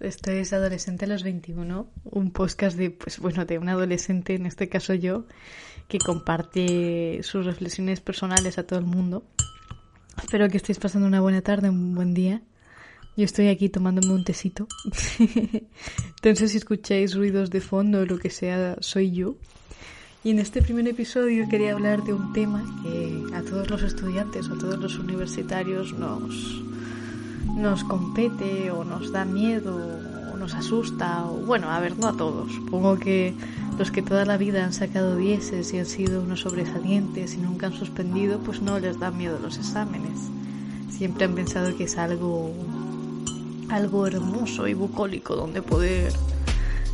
Esto es Adolescente a los 21, un podcast de, pues bueno, de un adolescente, en este caso yo, que comparte sus reflexiones personales a todo el mundo. Espero que estéis pasando una buena tarde, un buen día. Yo estoy aquí tomándome un tecito. Entonces, si escucháis ruidos de fondo o lo que sea, soy yo. Y en este primer episodio quería hablar de un tema que a todos los estudiantes a todos los universitarios nos, nos compete o nos da miedo o nos asusta o bueno, a ver, no a todos. Supongo que los que toda la vida han sacado dieces y han sido unos sobresalientes y nunca han suspendido, pues no les da miedo los exámenes. Siempre han pensado que es algo algo hermoso y bucólico donde poder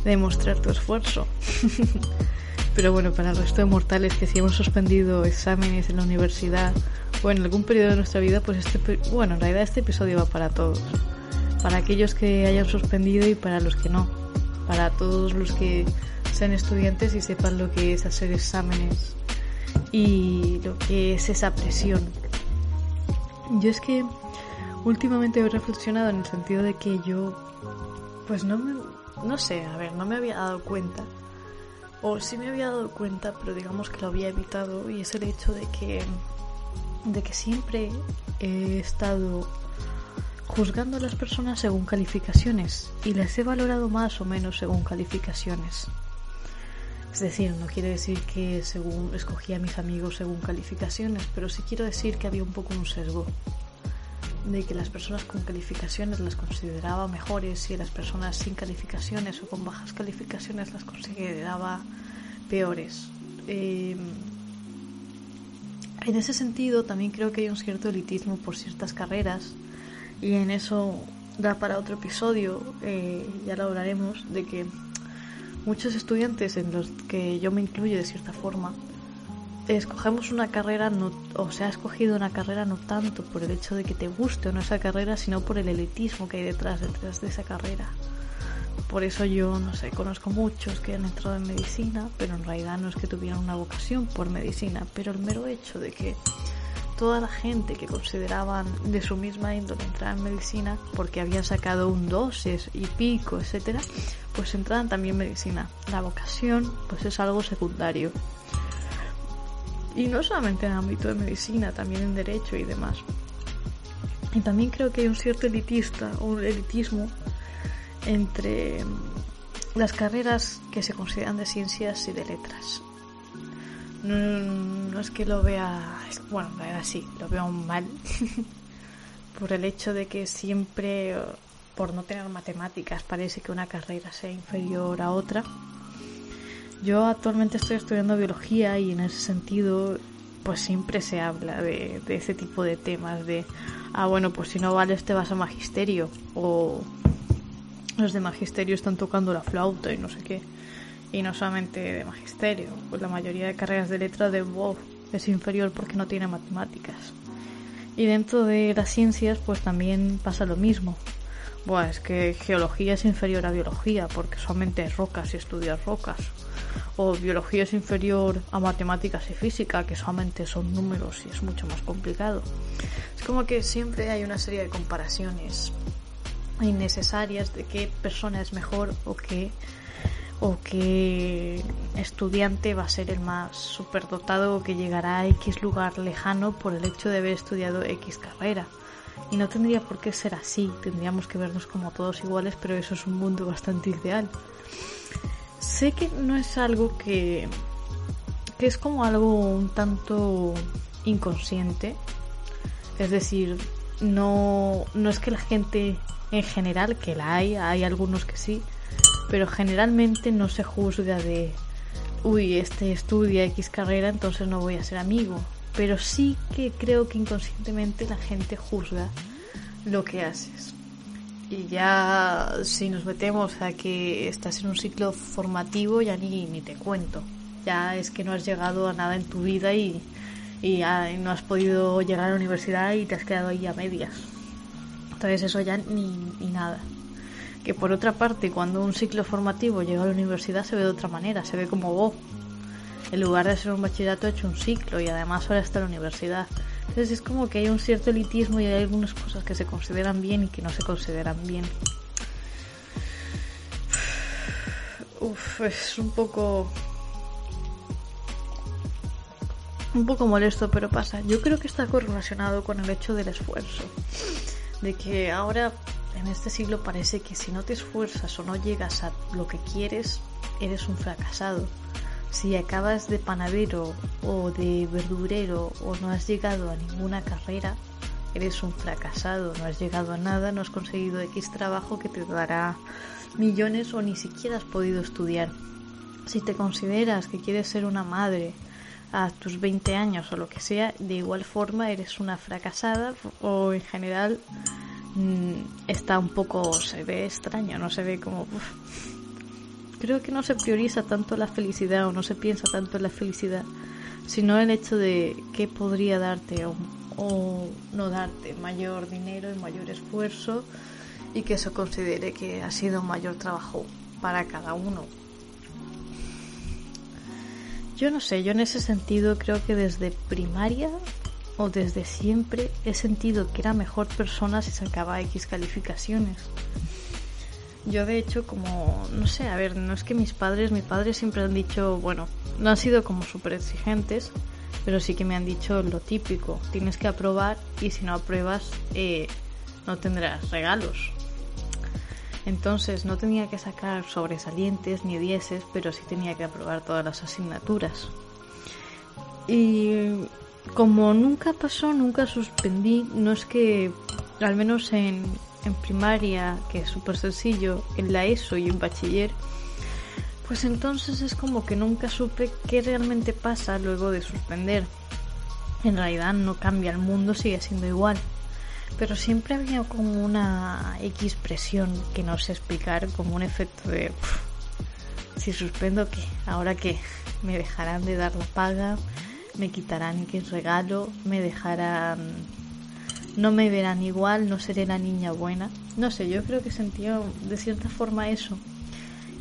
demostrar tu esfuerzo. Pero bueno, para el resto de mortales que si hemos suspendido exámenes en la universidad o en algún periodo de nuestra vida, pues este, bueno, en realidad este episodio va para todos. Para aquellos que hayan suspendido y para los que no. Para todos los que sean estudiantes y sepan lo que es hacer exámenes y lo que es esa presión. Yo es que últimamente he reflexionado en el sentido de que yo, pues no me, no sé, a ver, no me había dado cuenta o sí me había dado cuenta, pero digamos que lo había evitado y es el hecho de que de que siempre he estado juzgando a las personas según calificaciones y las he valorado más o menos según calificaciones. Es decir, no quiere decir que según escogía a mis amigos según calificaciones, pero sí quiero decir que había un poco un sesgo de que las personas con calificaciones las consideraba mejores y las personas sin calificaciones o con bajas calificaciones las consideraba peores. Eh, en ese sentido también creo que hay un cierto elitismo por ciertas carreras y en eso da para otro episodio, eh, ya lo hablaremos, de que muchos estudiantes en los que yo me incluyo de cierta forma, escogemos una carrera, o se ha escogido una carrera no tanto por el hecho de que te guste o no esa carrera, sino por el elitismo que hay detrás, detrás de esa carrera. Por eso yo, no sé, conozco muchos que han entrado en medicina, pero en realidad no es que tuvieran una vocación por medicina, pero el mero hecho de que toda la gente que consideraban de su misma índole entrar en medicina porque habían sacado un dosis y pico, etcétera, pues entraban también en medicina. La vocación, pues es algo secundario. Y no solamente en el ámbito de medicina, también en derecho y demás. Y también creo que hay un cierto elitista o un elitismo entre las carreras que se consideran de ciencias y de letras. No, no es que lo vea, bueno, en realidad sí, lo veo mal, por el hecho de que siempre, eh, por no tener matemáticas, parece que una carrera sea inferior a otra. Yo actualmente estoy estudiando biología y en ese sentido pues siempre se habla de, de ese tipo de temas de ah bueno pues si no vales te vas a magisterio o los de magisterio están tocando la flauta y no sé qué y no solamente de magisterio pues la mayoría de carreras de letra de wow es inferior porque no tiene matemáticas y dentro de las ciencias pues también pasa lo mismo Buah, es que geología es inferior a biología porque solamente hay rocas y estudias rocas. O biología es inferior a matemáticas y física que solamente son números y es mucho más complicado. Es como que siempre hay una serie de comparaciones innecesarias de qué persona es mejor o qué o qué estudiante va a ser el más superdotado o que llegará a X lugar lejano por el hecho de haber estudiado X carrera. Y no tendría por qué ser así, tendríamos que vernos como todos iguales, pero eso es un mundo bastante ideal. Sé que no es algo que, que es como algo un tanto inconsciente, es decir, no, no es que la gente en general, que la hay, hay algunos que sí, pero generalmente no se juzga de, uy, este estudia X carrera, entonces no voy a ser amigo. Pero sí que creo que inconscientemente la gente juzga lo que haces. Y ya si nos metemos a que estás en un ciclo formativo, ya ni, ni te cuento. Ya es que no has llegado a nada en tu vida y, y ya no has podido llegar a la universidad y te has quedado ahí a medias. Entonces eso ya ni, nada. Que por otra parte, cuando un ciclo formativo llega a la universidad se ve de otra manera, se ve como vos. En lugar de ser un bachillerato, he hecho un ciclo y además ahora está la universidad. Entonces es como que hay un cierto elitismo y hay algunas cosas que se consideran bien y que no se consideran bien. Uf, es un poco... Un poco molesto, pero pasa. Yo creo que está correlacionado con el hecho del esfuerzo. De que ahora, en este siglo, parece que si no te esfuerzas o no llegas a lo que quieres, eres un fracasado si acabas de panadero o de verdurero o no has llegado a ninguna carrera, eres un fracasado, no has llegado a nada, no has conseguido X trabajo que te dará millones o ni siquiera has podido estudiar. Si te consideras que quieres ser una madre a tus 20 años o lo que sea, de igual forma eres una fracasada o en general mmm, está un poco, se ve extraño, no se ve como... Creo que no se prioriza tanto la felicidad o no se piensa tanto en la felicidad, sino el hecho de qué podría darte o, o no darte mayor dinero y mayor esfuerzo y que eso considere que ha sido un mayor trabajo para cada uno. Yo no sé, yo en ese sentido creo que desde primaria o desde siempre he sentido que era mejor persona si sacaba X calificaciones. Yo de hecho como, no sé, a ver, no es que mis padres, mis padres siempre han dicho, bueno, no han sido como súper exigentes, pero sí que me han dicho lo típico, tienes que aprobar y si no apruebas eh, no tendrás regalos. Entonces no tenía que sacar sobresalientes ni dieces, pero sí tenía que aprobar todas las asignaturas. Y como nunca pasó, nunca suspendí, no es que, al menos en, en primaria, que es súper sencillo, en la ESO y en bachiller, pues entonces es como que nunca supe qué realmente pasa luego de suspender. En realidad no cambia el mundo, sigue siendo igual. Pero siempre había como una X presión que no sé explicar, como un efecto de... si suspendo, ¿qué? ¿Ahora qué? ¿Me dejarán de dar la paga? ¿Me quitarán X regalo? ¿Me dejarán no me verán igual, no seré la niña buena. No sé, yo creo que sentía de cierta forma eso.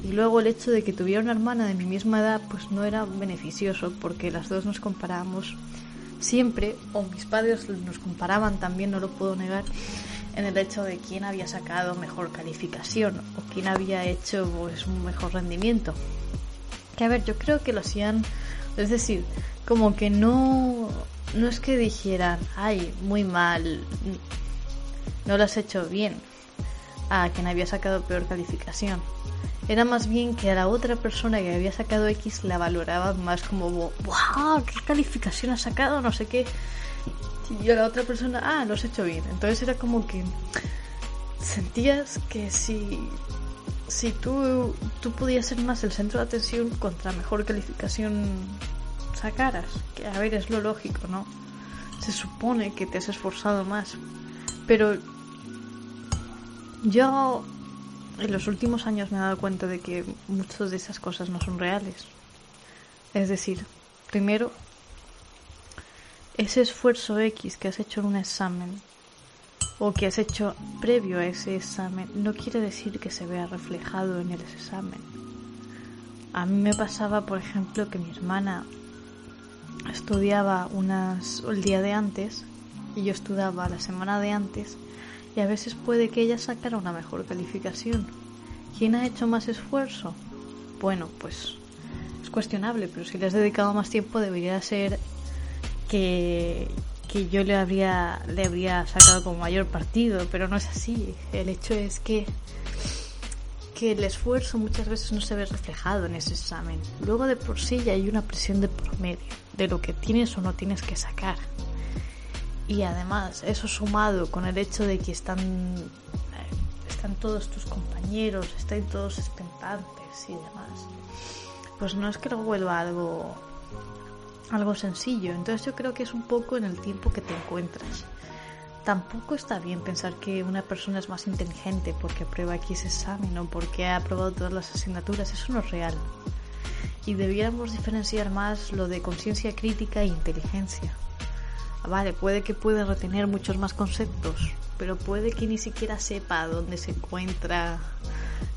Y luego el hecho de que tuviera una hermana de mi misma edad, pues no era beneficioso, porque las dos nos comparábamos siempre, o mis padres nos comparaban también, no lo puedo negar, en el hecho de quién había sacado mejor calificación o quién había hecho pues, un mejor rendimiento. Que a ver, yo creo que lo hacían, es decir, como que no no es que dijeran, ay, muy mal, no lo has hecho bien, a quien había sacado peor calificación. Era más bien que a la otra persona que había sacado X la valoraba más como, wow, qué calificación has sacado, no sé qué. Y a la otra persona, ah, lo has hecho bien. Entonces era como que sentías que si, si tú, tú podías ser más el centro de atención contra mejor calificación sacaras. Que a ver, es lo lógico, ¿no? Se supone que te has esforzado más. Pero yo en los últimos años me he dado cuenta de que muchas de esas cosas no son reales. Es decir, primero, ese esfuerzo X que has hecho en un examen o que has hecho previo a ese examen no quiere decir que se vea reflejado en el examen. A mí me pasaba, por ejemplo, que mi hermana estudiaba unas el día de antes y yo estudiaba la semana de antes y a veces puede que ella sacara una mejor calificación. ¿Quién ha hecho más esfuerzo? Bueno, pues es cuestionable, pero si le has dedicado más tiempo debería ser que, que yo le habría, le habría sacado como mayor partido, pero no es así. El hecho es que que el esfuerzo muchas veces no se ve reflejado en ese examen. Luego de por sí ya hay una presión de promedio, de lo que tienes o no tienes que sacar. Y además, eso sumado con el hecho de que están, eh, están todos tus compañeros, están todos expectantes y demás, pues no es que lo vuelva algo, algo sencillo. Entonces yo creo que es un poco en el tiempo que te encuentras. tampoco está bien pensar que una persona es más inteligente porque aprueba X examen o porque ha aprobado todas las asignaturas. Eso no es real. Y debiéramos diferenciar más lo de conciencia crítica e inteligencia. Vale, puede que pueda retener muchos más conceptos, pero puede que ni siquiera sepa dónde se encuentra,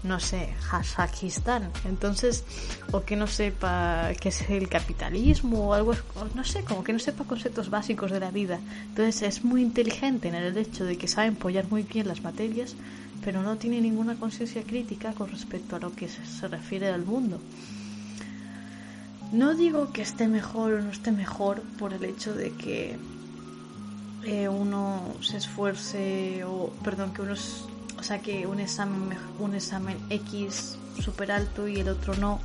no sé, Kazajistán. Entonces, o que no sepa qué es el capitalismo o algo, no sé, como que no sepa conceptos básicos de la vida. Entonces, es muy inteligente en el hecho de que sabe empollar muy bien las materias, pero no tiene ninguna conciencia crítica con respecto a lo que se refiere al mundo. No digo que esté mejor o no esté mejor por el hecho de que eh, uno se esfuerce o perdón que uno o sea que un examen un examen X super alto y el otro no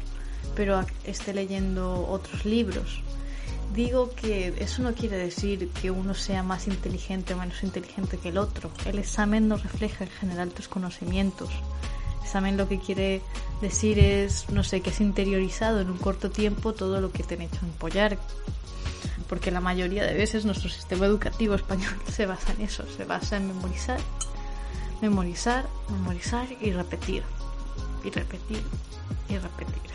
pero esté leyendo otros libros. Digo que eso no quiere decir que uno sea más inteligente o menos inteligente que el otro. El examen no refleja en general tus conocimientos. El examen lo que quiere decir es no sé que has interiorizado en un corto tiempo todo lo que te han hecho empollar porque la mayoría de veces nuestro sistema educativo español se basa en eso, se basa en memorizar, memorizar, memorizar y repetir, y repetir, y repetir.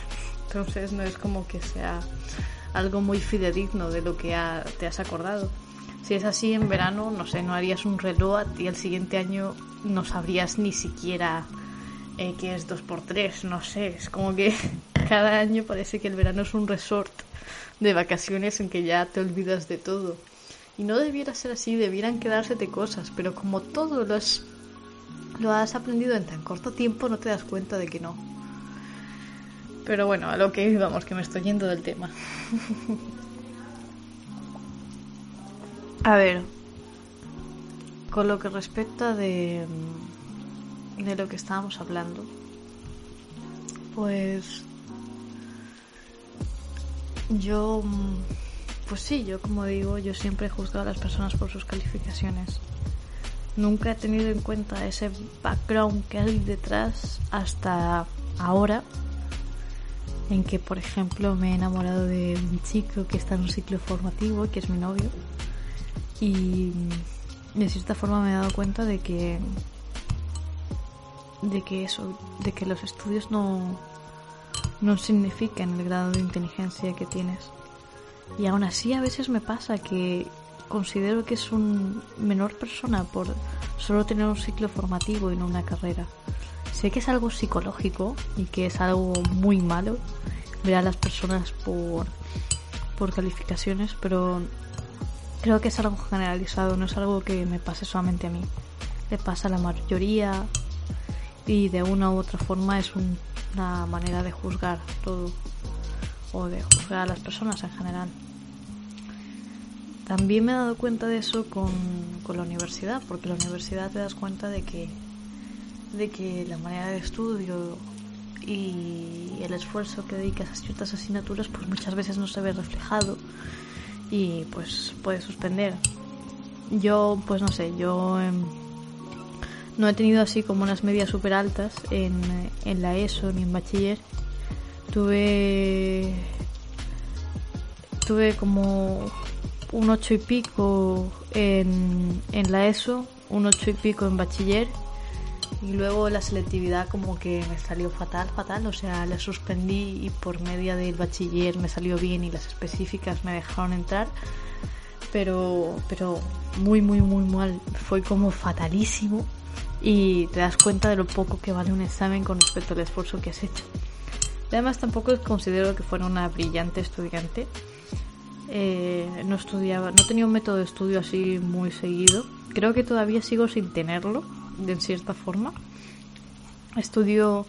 Entonces no es como que sea algo muy fidedigno de lo que te has acordado. Si es así en verano, no sé, no harías un reloj y el siguiente año no sabrías ni siquiera eh, qué es 2x3, no sé, es como que cada año parece que el verano es un resort de vacaciones en que ya te olvidas de todo. Y no debiera ser así, debieran quedársete cosas, pero como todo lo has, lo has aprendido en tan corto tiempo, no te das cuenta de que no. Pero bueno, a lo que íbamos, que me estoy yendo del tema. a ver, con lo que respecta de, de lo que estábamos hablando, pues yo, pues sí, yo como digo, yo siempre he juzgado a las personas por sus calificaciones. Nunca he tenido en cuenta ese background que hay detrás hasta ahora, en que, por ejemplo, me he enamorado de un chico que está en un ciclo formativo, que es mi novio, y de cierta forma me he dado cuenta de que de que eso, de que los estudios no no significan el grado de inteligencia que tienes. Y aún así a veces me pasa que considero que es un menor persona por solo tener un ciclo formativo y no una carrera. Sé que es algo psicológico y que es algo muy malo ver a las personas por, por calificaciones, pero creo que es algo generalizado, no es algo que me pase solamente a mí. Le pasa a la mayoría y de una u otra forma es un una manera de juzgar todo o de juzgar a las personas en general. También me he dado cuenta de eso con, con la universidad, porque la universidad te das cuenta de que, de que la manera de estudio y el esfuerzo que dedicas a ciertas asignaturas pues muchas veces no se ve reflejado y pues puedes suspender. Yo pues no sé, yo... No he tenido así como unas medias súper altas en, en la ESO ni en bachiller. Tuve. Tuve como un ocho y pico en, en la ESO, un ocho y pico en bachiller. Y luego la selectividad como que me salió fatal, fatal. O sea, la suspendí y por media del bachiller me salió bien y las específicas me dejaron entrar. Pero, pero muy, muy, muy mal. Fue como fatalísimo y te das cuenta de lo poco que vale un examen con respecto al esfuerzo que has hecho. Además tampoco considero que fuera una brillante estudiante. Eh, no estudiaba, no tenía un método de estudio así muy seguido. Creo que todavía sigo sin tenerlo, de cierta forma. Estudio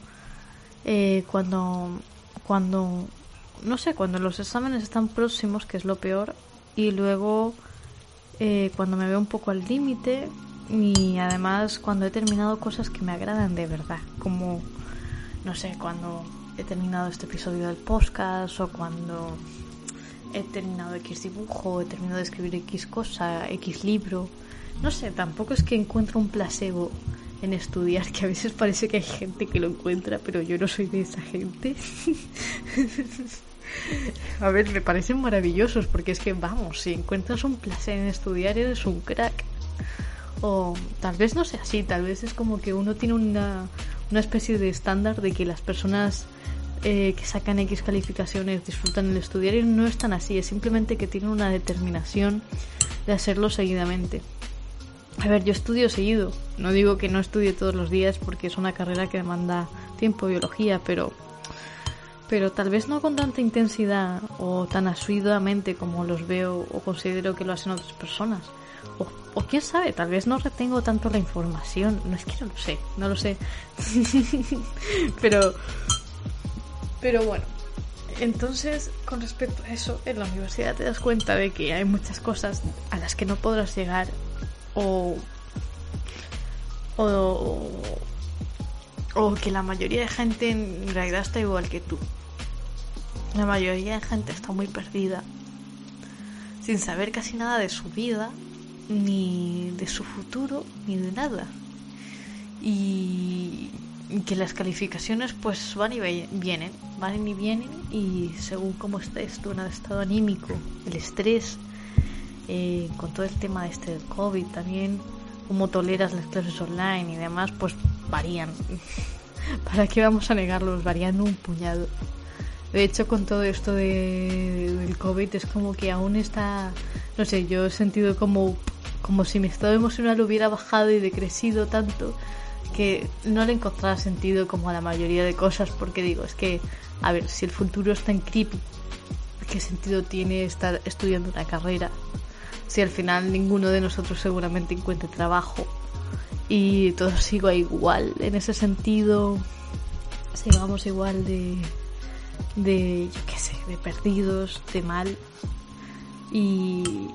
eh, cuando, cuando, no sé, cuando los exámenes están próximos, que es lo peor, y luego eh, cuando me veo un poco al límite, y además cuando he terminado cosas que me agradan de verdad, como, no sé, cuando he terminado este episodio del podcast o cuando he terminado X dibujo, he terminado de escribir X cosa, X libro. No sé, tampoco es que encuentro un placebo en estudiar, que a veces parece que hay gente que lo encuentra, pero yo no soy de esa gente. a ver, me parecen maravillosos porque es que, vamos, si encuentras un placer en estudiar, eres un crack. O tal vez no sea así, tal vez es como que uno tiene una, una especie de estándar de que las personas eh, que sacan X calificaciones disfrutan el estudiar y no es tan así, es simplemente que tienen una determinación de hacerlo seguidamente. A ver, yo estudio seguido, no digo que no estudie todos los días porque es una carrera que demanda tiempo, biología, pero pero tal vez no con tanta intensidad o tan asiduamente como los veo o considero que lo hacen otras personas. O, quién sabe, tal vez no retengo tanto la información. No es que no lo sé, no lo sé. pero, pero bueno. Entonces, con respecto a eso, en la universidad te das cuenta de que hay muchas cosas a las que no podrás llegar o, o, o que la mayoría de gente en realidad está igual que tú. La mayoría de gente está muy perdida, sin saber casi nada de su vida, ni de su futuro, ni de nada. Y que las calificaciones pues van y vienen, van y vienen y según cómo estés el estado anímico, el estrés, eh, con todo el tema de este del COVID también, cómo toleras las clases online y demás, pues varían. ¿Para qué vamos a negarlos? Varían un puñado. De hecho, con todo esto de, del COVID es como que aún está, no sé, yo he sentido como, como si mi estado emocional hubiera bajado y decrecido tanto que no le encontraba sentido como a la mayoría de cosas porque digo, es que, a ver, si el futuro está en creepy, ¿qué sentido tiene estar estudiando una carrera? Si al final ninguno de nosotros seguramente encuentre trabajo y todo siga igual en ese sentido, sigamos igual de de, yo qué sé, de perdidos, de mal. Y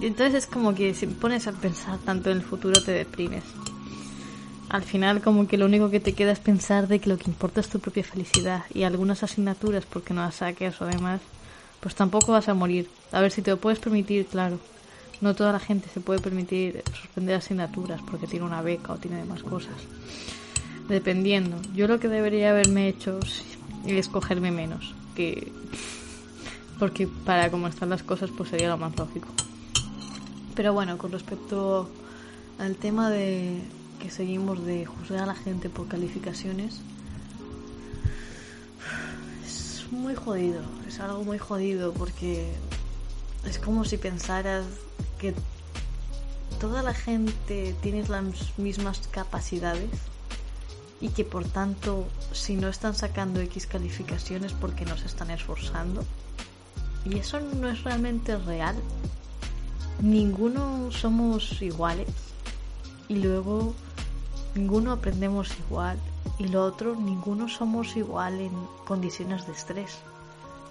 entonces es como que si pones a pensar tanto en el futuro te deprimes. Al final como que lo único que te queda es pensar de que lo que importa es tu propia felicidad y algunas asignaturas porque no las saques o demás, pues tampoco vas a morir. A ver si te lo puedes permitir, claro. No toda la gente se puede permitir suspender asignaturas porque tiene una beca o tiene demás cosas. Dependiendo. Yo lo que debería haberme hecho, y escogerme menos. Que. Porque para cómo están las cosas, pues sería lo más lógico. Pero bueno, con respecto al tema de que seguimos de juzgar a la gente por calificaciones, es muy jodido. Es algo muy jodido porque es como si pensaras que toda la gente tiene las mismas capacidades y que por tanto si no están sacando X calificaciones porque no se están esforzando. Y eso no es realmente real. Ninguno somos iguales y luego ninguno aprendemos igual y lo otro, ninguno somos igual en condiciones de estrés,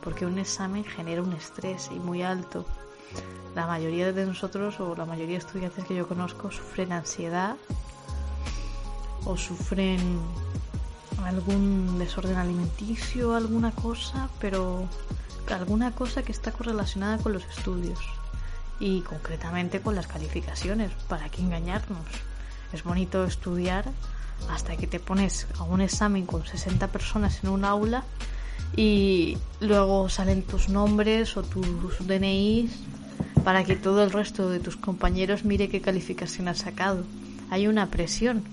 porque un examen genera un estrés y muy alto. La mayoría de nosotros o la mayoría de estudiantes que yo conozco sufren ansiedad o sufren algún desorden alimenticio, alguna cosa, pero alguna cosa que está correlacionada con los estudios y concretamente con las calificaciones, para qué engañarnos. Es bonito estudiar hasta que te pones a un examen con 60 personas en un aula y luego salen tus nombres o tus DNIs para que todo el resto de tus compañeros mire qué calificación has sacado. Hay una presión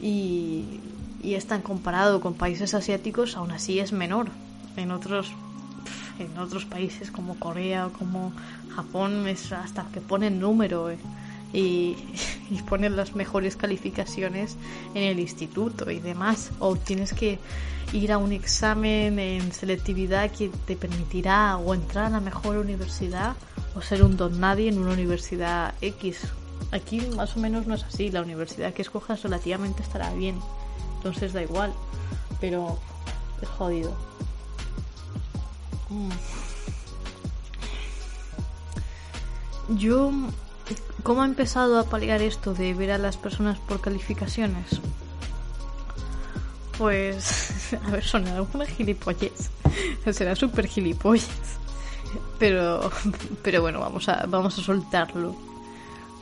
y, y es tan comparado con países asiáticos, aún así es menor. En otros, en otros países como Corea o como Japón es hasta que ponen número eh, y, y, ponen las mejores calificaciones en el instituto y demás. O tienes que ir a un examen en selectividad que te permitirá o entrar a la mejor universidad o ser un don nadie en una universidad X Aquí más o menos no es así, la universidad que escojas relativamente estará bien, entonces da igual, pero es jodido. Yo, ¿cómo he empezado a paliar esto de ver a las personas por calificaciones? Pues, a ver, son algunas gilipollas. Será súper gilipollas. Pero, pero bueno, vamos a, vamos a soltarlo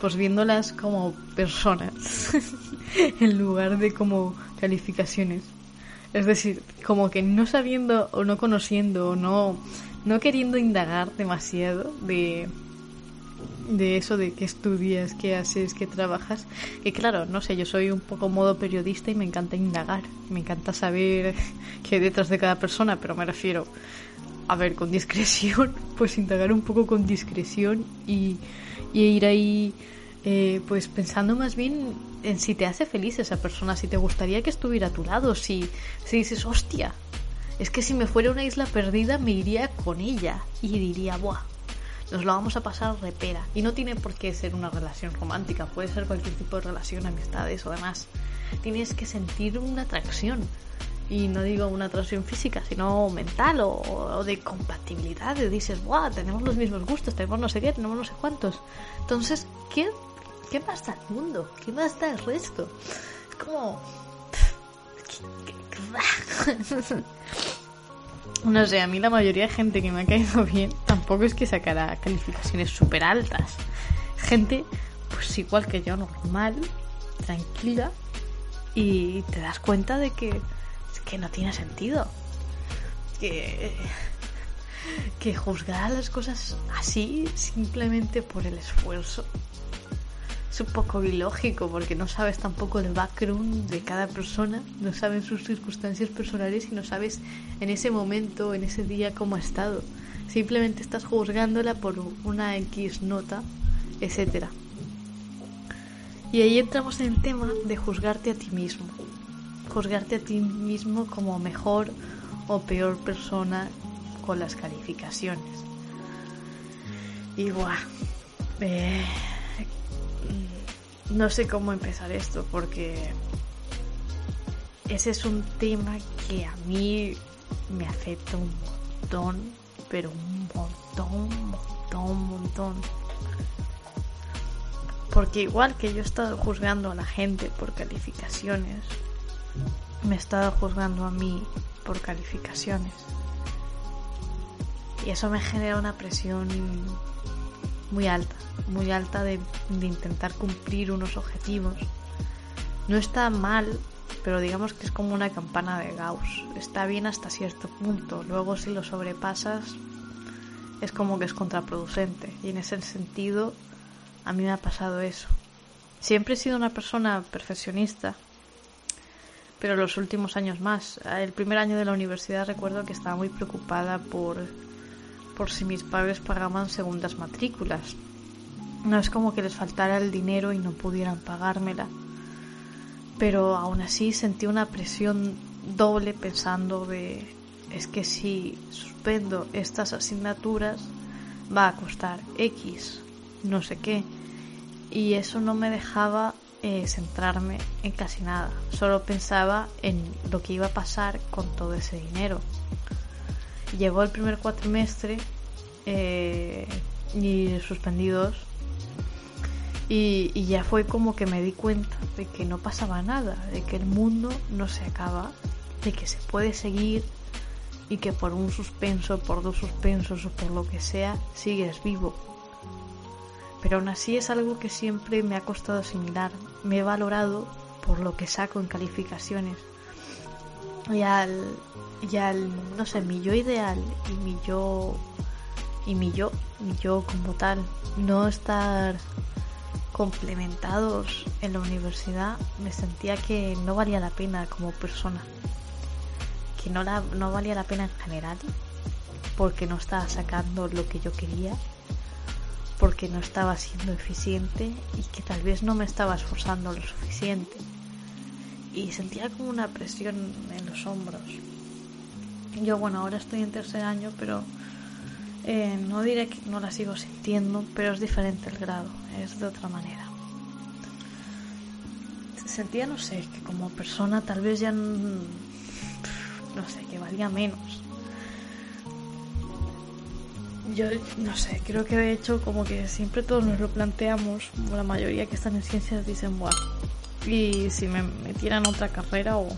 pues viéndolas como personas en lugar de como calificaciones. Es decir, como que no sabiendo o no conociendo o no, no queriendo indagar demasiado de, de eso de qué estudias, qué haces, qué trabajas. Que claro, no sé, yo soy un poco modo periodista y me encanta indagar, me encanta saber qué hay detrás de cada persona, pero me refiero, a ver, con discreción, pues indagar un poco con discreción y, y ir ahí, eh, pues pensando más bien en si te hace feliz esa persona, si te gustaría que estuviera a tu lado, si, si dices, hostia, es que si me fuera una isla perdida me iría con ella y diría, buah, nos lo vamos a pasar repera. Y no tiene por qué ser una relación romántica, puede ser cualquier tipo de relación, amistades o demás. Tienes que sentir una atracción. Y no digo una atracción física, sino mental o, de compatibilidad. Dices, ¡buah! Tenemos los mismos gustos, tenemos no sé qué, tenemos no sé cuántos. Entonces, ¿qué, qué más da el mundo? ¿Qué más da el resto? Es como. No sé, a mí la mayoría de gente que me ha caído bien tampoco es que sacara calificaciones súper altas. Gente, pues igual que yo, normal, tranquila, y te das cuenta de que, que no tiene sentido. Que, que juzgar las cosas así simplemente por el esfuerzo es un poco ilógico porque no sabes tampoco el background de cada persona, no sabes sus circunstancias personales y no sabes en ese momento, en ese día cómo ha estado. Simplemente estás juzgándola por una X nota, etc. Y ahí entramos en el tema de juzgarte a ti mismo. Juzgarte a ti mismo como mejor o peor persona con las calificaciones. Y guau. Eh, no sé cómo empezar esto porque ese es un tema que a mí me afecta un montón, pero un montón, montón, montón. Porque igual que yo he estado juzgando a la gente por calificaciones, me he estado juzgando a mí por calificaciones. Y eso me genera una presión muy alta, muy alta de, intentar cumplir unos objetivos. No está mal, pero digamos que es como una campana de Gauss. Está bien hasta cierto punto. Luego si lo sobrepasas es como que es contraproducente. Y en ese sentido a mí me ha pasado eso. Siempre he sido una persona perfeccionista, pero los últimos años más. El primer año de la universidad recuerdo que estaba muy preocupada por por si mis padres pagaban segundas matrículas. No es como que les faltara el dinero y no pudieran pagármela. Pero aún así sentí una presión doble pensando de es que si suspendo estas asignaturas va a costar X, no sé qué. Y eso no me dejaba eh, centrarme en casi nada. Solo pensaba en lo que iba a pasar con todo ese dinero. Llegó el primer cuatrimestre eh, y suspendidos y, y, ya fue como que me di cuenta de que no pasaba nada, de que el mundo no se acaba, de que se puede seguir y que por un suspenso, por dos suspensos o por lo que sea, sigues vivo. Pero aún así es algo que siempre me ha costado asimilar. Me he valorado por lo que saco en calificaciones. Y al, y al, no sé, mi yo ideal y mi yo, y mi yo, mi yo como tal, no estar complementados en la universidad, me sentía que no valía la pena como persona. Que no, la, no valía la pena en general, porque no estaba sacando lo que yo quería, porque no estaba siendo eficiente y que tal vez no me estaba esforzando lo suficiente. Y sentía como una presión en los hombros. Yo, bueno, ahora estoy en tercer año, pero eh, no diré que no la sigo sintiendo, pero es diferente el grado, es de otra manera. Sentía, no sé, que como persona tal vez ya, no sé, que valía menos. Yo no sé, creo que de hecho como que siempre todos nos lo planteamos, la mayoría que están en ciencias dicen, Buah, y si me metieran otra carrera o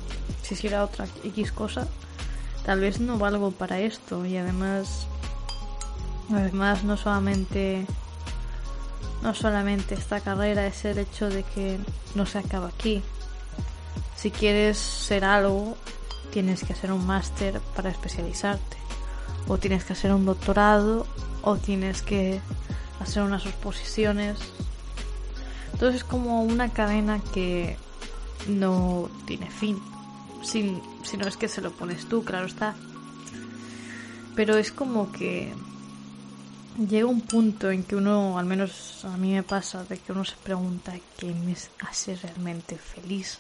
si hiciera otra X cosa, tal vez no valgo para esto y además además no solamente no solamente esta carrera es el hecho de que no se acaba aquí si quieres ser algo tienes que hacer un máster para especializarte o tienes que hacer un doctorado o tienes que hacer unas exposiciones. Entonces es como una cadena que no tiene fin. Sin, si no es que se lo pones tú, claro está. Pero es como que llega un punto en que uno, al menos a mí me pasa, de que uno se pregunta qué me hace realmente feliz.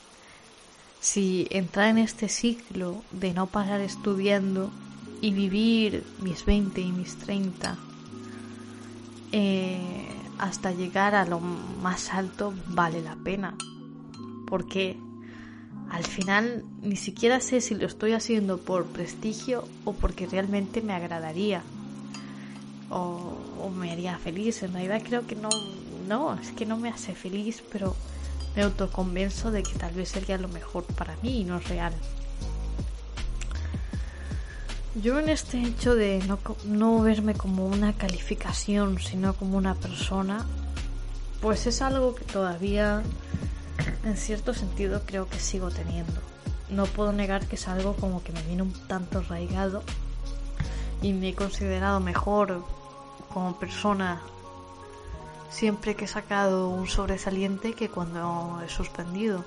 Si entrar en este ciclo de no parar estudiando y vivir mis 20 y mis 30 eh, hasta llegar a lo más alto vale la pena. Porque al final ni siquiera sé si lo estoy haciendo por prestigio o porque realmente me agradaría o, me haría feliz. En realidad creo que no, no, es que no me hace feliz, pero me autoconvenzo de que tal vez sería lo mejor para mí y no es real. Yo en este hecho de no, no verme como una calificación, sino como una persona, pues es algo que todavía, en cierto sentido, creo que sigo teniendo. No puedo negar que es algo como que me viene un tanto arraigado y me he considerado mejor como persona siempre que he sacado un sobresaliente que cuando he suspendido.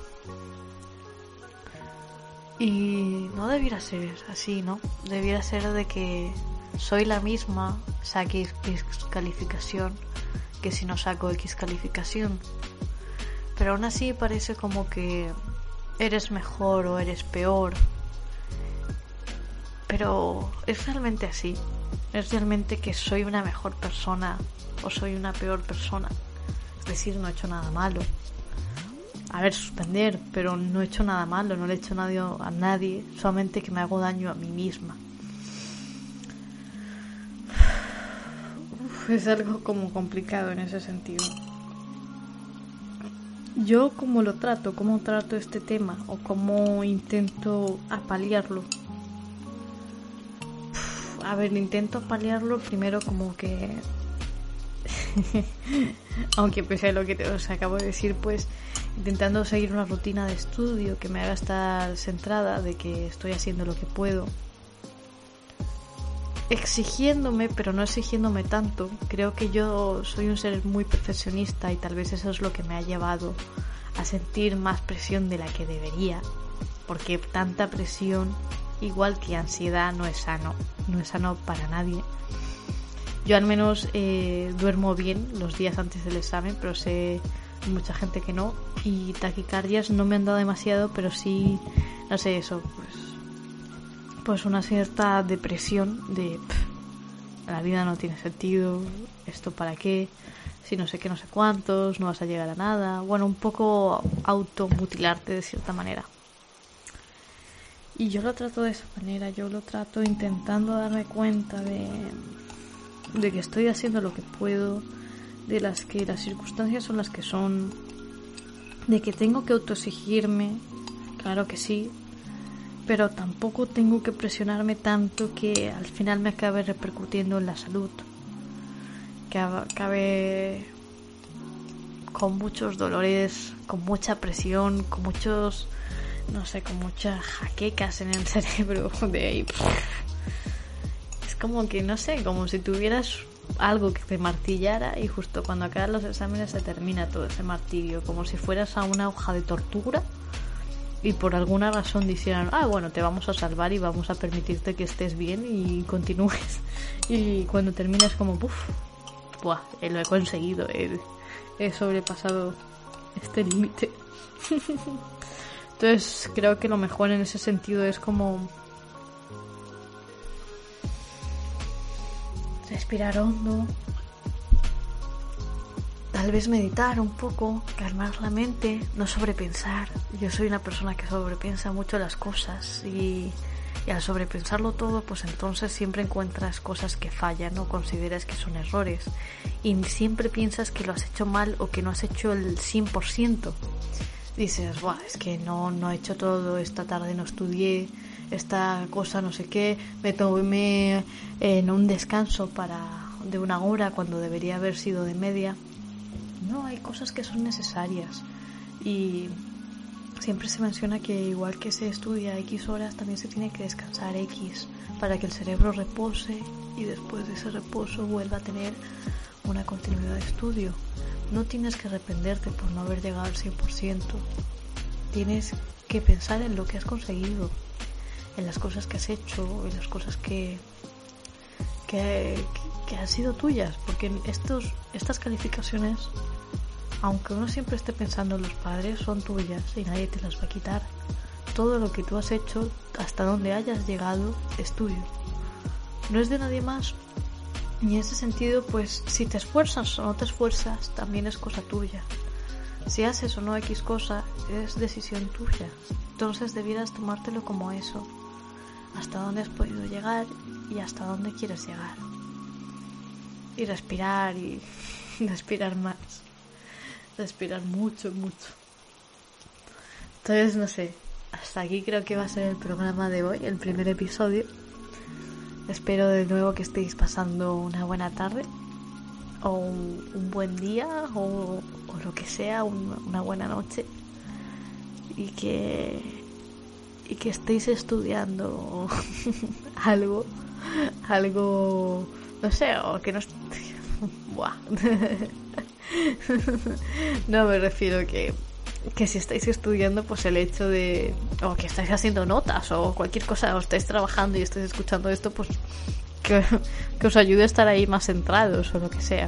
Y no debiera ser así, ¿no? Debiera ser de que soy la misma, saque X calificación, que si no saco X calificación. Pero aún así parece como que eres mejor o eres peor. Pero es realmente así es realmente que soy una mejor persona o soy una peor persona. Es decir, no he hecho nada malo. A ver, suspender, pero no he hecho nada malo, no le he hecho nada a nadie, solamente que me hago daño a mí misma. es algo como complicado en ese sentido. Yo cómo lo trato, cómo trato este tema o cómo intento apalearlo a ver, intento paliarlo primero como que... Aunque pese a lo que te, os acabo de decir, pues intentando seguir una rutina de estudio que me haga estar centrada de que estoy haciendo lo que puedo. Exigiéndome, pero no exigiéndome tanto. Creo que yo soy un ser muy perfeccionista y tal vez eso es lo que me ha llevado a sentir más presión de la que debería. Porque tanta presión igual que ansiedad no es sano, no es sano para nadie. Yo al menos eh, duermo bien los días antes del examen, pero sé mucha gente que no. Y taquicardias no me han dado demasiado, pero sí, no sé, eso, pues, pues una cierta depresión de la vida no tiene sentido, esto para qué, si no sé qué, no sé cuántos, no vas a llegar a nada. Bueno, un poco automutilarte de cierta manera. Y yo lo trato de esa manera, yo lo trato intentando darme cuenta de, de que estoy haciendo lo que puedo, de las que las circunstancias son las que son, de que tengo que autoexigirme, claro que sí, pero tampoco tengo que presionarme tanto que al final me acabe repercutiendo en la salud, que acabe con muchos dolores, con mucha presión, con muchos no sé, con muchas jaquecas en el cerebro de ahí. Es como que, no sé, como si tuvieras algo que te martillara y justo cuando acaban los exámenes se termina todo ese martirio, como si fueras a una hoja de tortura y por alguna razón dijeran, ah, bueno, te vamos a salvar y vamos a permitirte que estés bien y continúes. Y cuando terminas como, puff, buah, eh, lo he conseguido, he sobrepasado este límite. Entonces creo que lo mejor en ese sentido es como respirar hondo, tal vez meditar un poco, calmar la mente, no sobrepensar. Yo soy una persona que sobrepiensa mucho las cosas y, al sobrepensarlo todo, pues entonces siempre encuentras cosas que fallan o consideras que son errores y siempre piensas que lo has hecho mal o que no has hecho el 100% dices, Buah, es que no, no he hecho todo, esta tarde no estudié, esta cosa no sé qué, me tomé en un descanso para de una hora cuando debería haber sido de media. No, hay cosas que son necesarias y siempre se menciona que igual que se estudia X horas, también se tiene que descansar X para que el cerebro repose y después de ese reposo vuelva a tener una continuidad de estudio. No tienes que arrepenterte por no haber llegado al 100%. Tienes que pensar en lo que has conseguido, en las cosas que has hecho, en las cosas que, que, que han sido tuyas, porque estos, estas calificaciones, aunque uno siempre esté pensando en los padres, son tuyas y nadie te las va a quitar. Todo lo que tú has hecho, hasta donde hayas llegado, es tuyo. No es de nadie más. Y en ese sentido, pues si te esfuerzas o no te esfuerzas, también es cosa tuya. Si haces o no X cosa, es decisión tuya. Entonces debieras tomártelo como eso. Hasta dónde has podido llegar y hasta dónde quieres llegar. Y respirar y respirar más. Respirar mucho, mucho. Entonces, no sé. Hasta aquí creo que va a ser el programa de hoy, el primer episodio. Espero de nuevo que estéis pasando una buena tarde o un, buen día o, lo que sea, un, una buena noche y que y que estéis estudiando algo, algo, no sé, o que no... Buah. no me refiero que que si estáis estudiando, pues el hecho de. o que estáis haciendo notas o cualquier cosa, o estáis trabajando y estáis escuchando esto, pues que, que os ayude a estar ahí más centrados o lo que sea.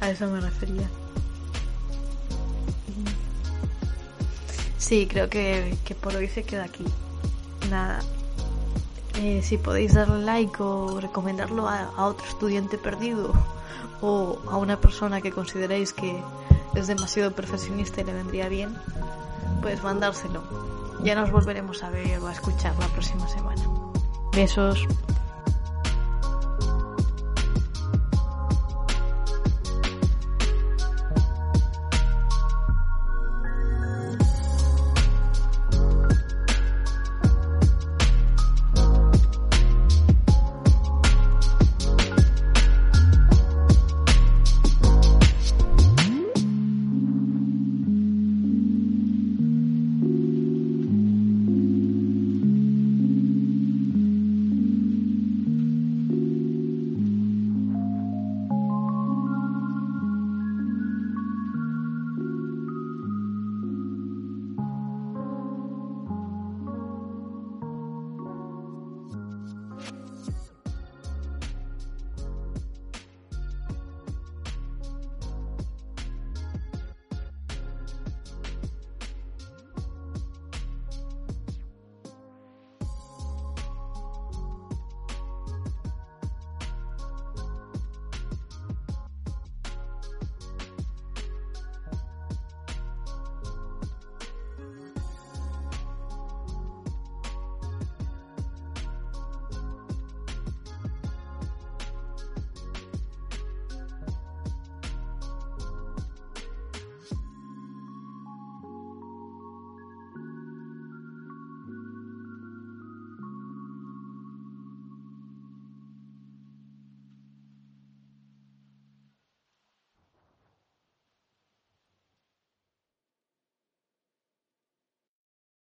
A eso me refería. Sí, creo que, que por hoy se queda aquí. Nada. Eh, si podéis darle like o recomendarlo a, a otro estudiante perdido o a una persona que consideréis que es demasiado perfeccionista y le vendría bien, pues mandárselo. Ya nos volveremos a ver o a escuchar la próxima semana. Besos.